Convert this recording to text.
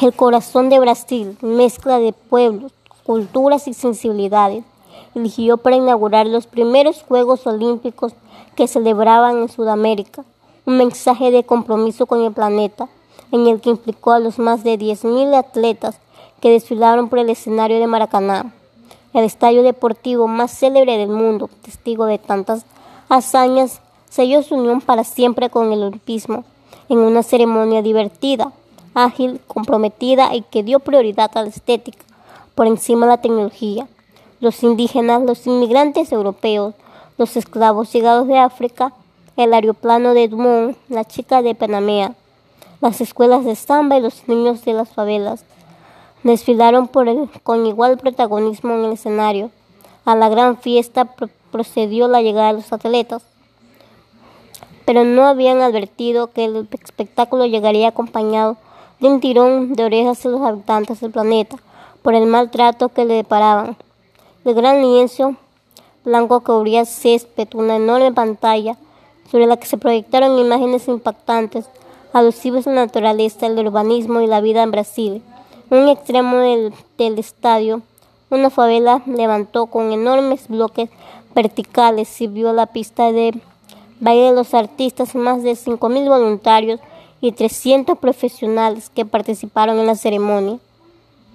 El corazón de Brasil, mezcla de pueblos, culturas y sensibilidades, eligió para inaugurar los primeros Juegos Olímpicos que celebraban en Sudamérica, un mensaje de compromiso con el planeta, en el que implicó a los más de 10.000 atletas que desfilaron por el escenario de Maracaná, el estadio deportivo más célebre del mundo, testigo de tantas hazañas, selló su unión para siempre con el olimpismo, en una ceremonia divertida, ágil, comprometida y que dio prioridad a la estética por encima de la tecnología. Los indígenas, los inmigrantes europeos, los esclavos llegados de África, el aeroplano de Dumont, la chica de Panamá, las escuelas de samba y los niños de las favelas desfilaron con igual protagonismo en el escenario. A la gran fiesta procedió la llegada de los atletas, pero no habían advertido que el espectáculo llegaría acompañado de un tirón de orejas a los habitantes del planeta por el maltrato que le deparaban. El gran lienzo blanco cubría césped, una enorme pantalla sobre la que se proyectaron imágenes impactantes, alusivas a la naturaleza, el urbanismo y la vida en Brasil. En un extremo del, del estadio, una favela levantó con enormes bloques verticales, sirvió la pista de baile de los artistas, más de 5.000 voluntarios y 300 profesionales que participaron en la ceremonia.